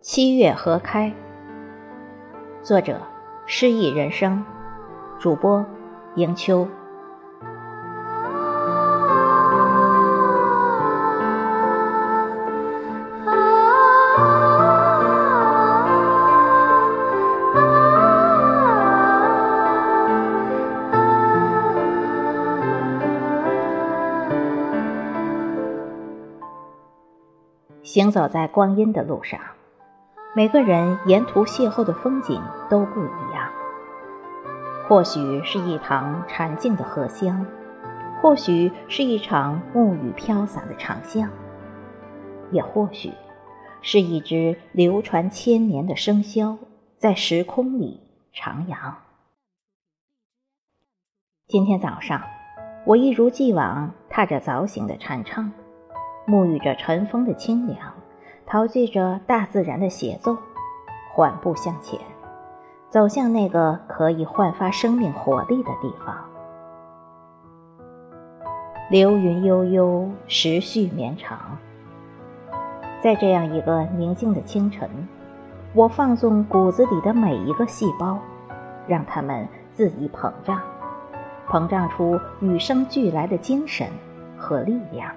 七月河开，作者：诗意人生，主播：迎秋。行走在光阴的路上。每个人沿途邂逅的风景都不一样，或许是一堂禅静的荷香，或许是一场暮雨飘洒的长巷，也或许是一支流传千年的笙箫在时空里徜徉。今天早上，我一如既往踏着早醒的禅唱，沐浴着晨风的清凉。陶醉着大自然的协奏，缓步向前，走向那个可以焕发生命活力的地方。流云悠悠，时序绵长。在这样一个宁静的清晨，我放纵骨子里的每一个细胞，让它们恣意膨胀，膨胀出与生俱来的精神和力量。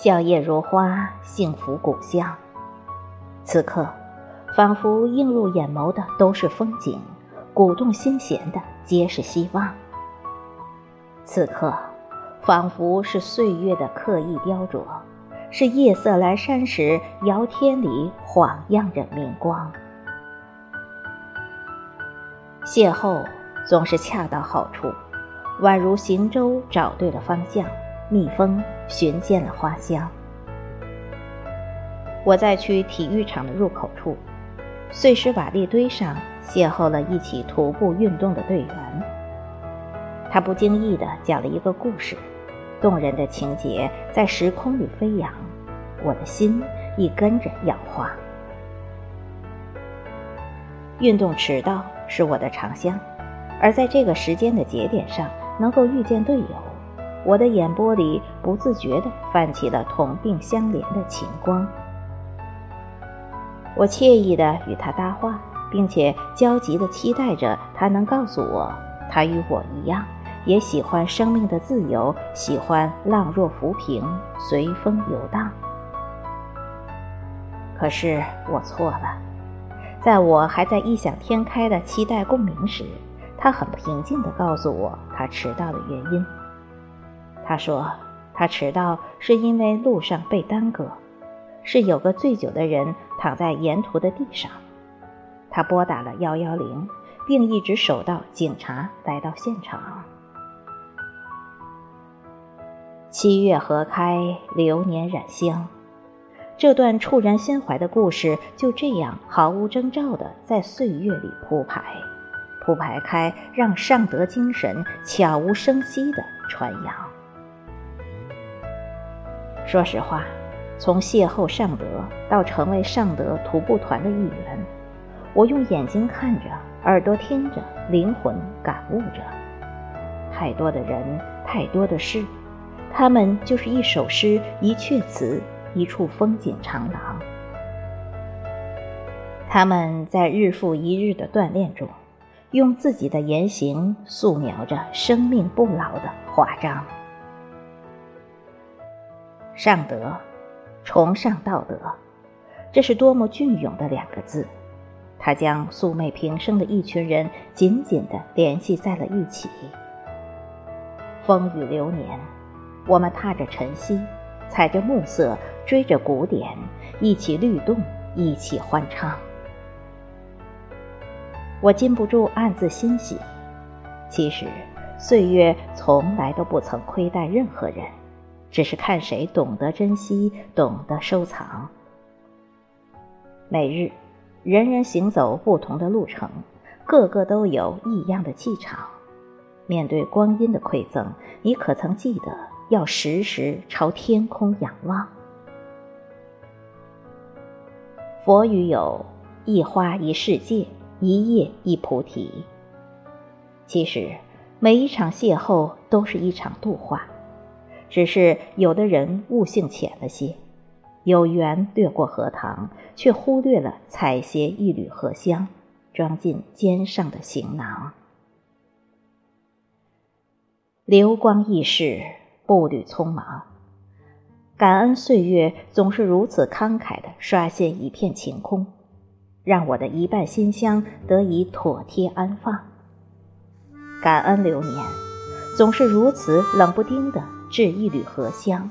笑靥如花，幸福古香。此刻，仿佛映入眼眸的都是风景，鼓动心弦的皆是希望。此刻，仿佛是岁月的刻意雕琢，是夜色阑珊时遥天里晃漾着明光。邂逅总是恰到好处，宛如行舟找对了方向。蜜蜂寻见了花香。我在去体育场的入口处，碎石瓦砾堆上邂逅了一起徒步运动的队员。他不经意地讲了一个故事，动人的情节在时空里飞扬，我的心亦跟着氧化。运动迟到是我的长项，而在这个时间的节点上，能够遇见队友。我的眼波里不自觉地泛起了同病相怜的情光，我惬意地与他搭话，并且焦急地期待着他能告诉我，他与我一样，也喜欢生命的自由，喜欢浪若浮萍，随风游荡。可是我错了，在我还在异想天开的期待共鸣时，他很平静地告诉我他迟到的原因。他说：“他迟到是因为路上被耽搁，是有个醉酒的人躺在沿途的地上。他拨打了幺幺零，并一直守到警察来到现场。”七月荷开，流年染香，这段触人心怀的故事就这样毫无征兆地在岁月里铺排，铺排开，让尚德精神悄无声息地传扬。说实话，从邂逅尚德到成为尚德徒步团的一员，我用眼睛看着，耳朵听着，灵魂感悟着。太多的人，太多的事，他们就是一首诗，一阙词，一处风景长廊。他们在日复一日的锻炼中，用自己的言行素描着生命不老的华章。尚德，崇尚道德，这是多么隽永的两个字！它将素昧平生的一群人紧紧地联系在了一起。风雨流年，我们踏着晨曦，踩着暮色，追着古典，一起律动，一起欢唱。我禁不住暗自欣喜。其实，岁月从来都不曾亏待任何人。只是看谁懂得珍惜，懂得收藏。每日，人人行走不同的路程，个个都有异样的气场。面对光阴的馈赠，你可曾记得要时时朝天空仰望？佛语有一花一世界，一叶一菩提。其实，每一场邂逅都是一场度化。只是有的人悟性浅了些，有缘掠过荷塘，却忽略了采撷一缕荷香，装进肩上的行囊。流光易逝，步履匆忙。感恩岁月总是如此慷慨地刷新一片晴空，让我的一半馨香得以妥帖安放。感恩流年，总是如此冷不丁地置一缕荷香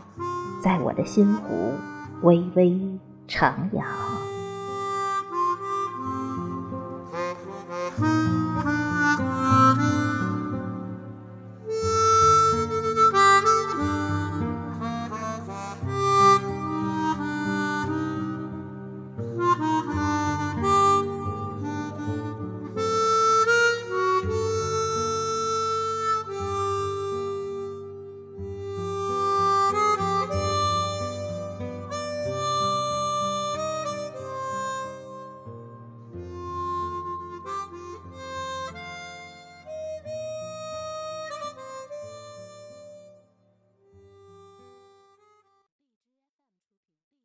在我的心湖微微徜徉。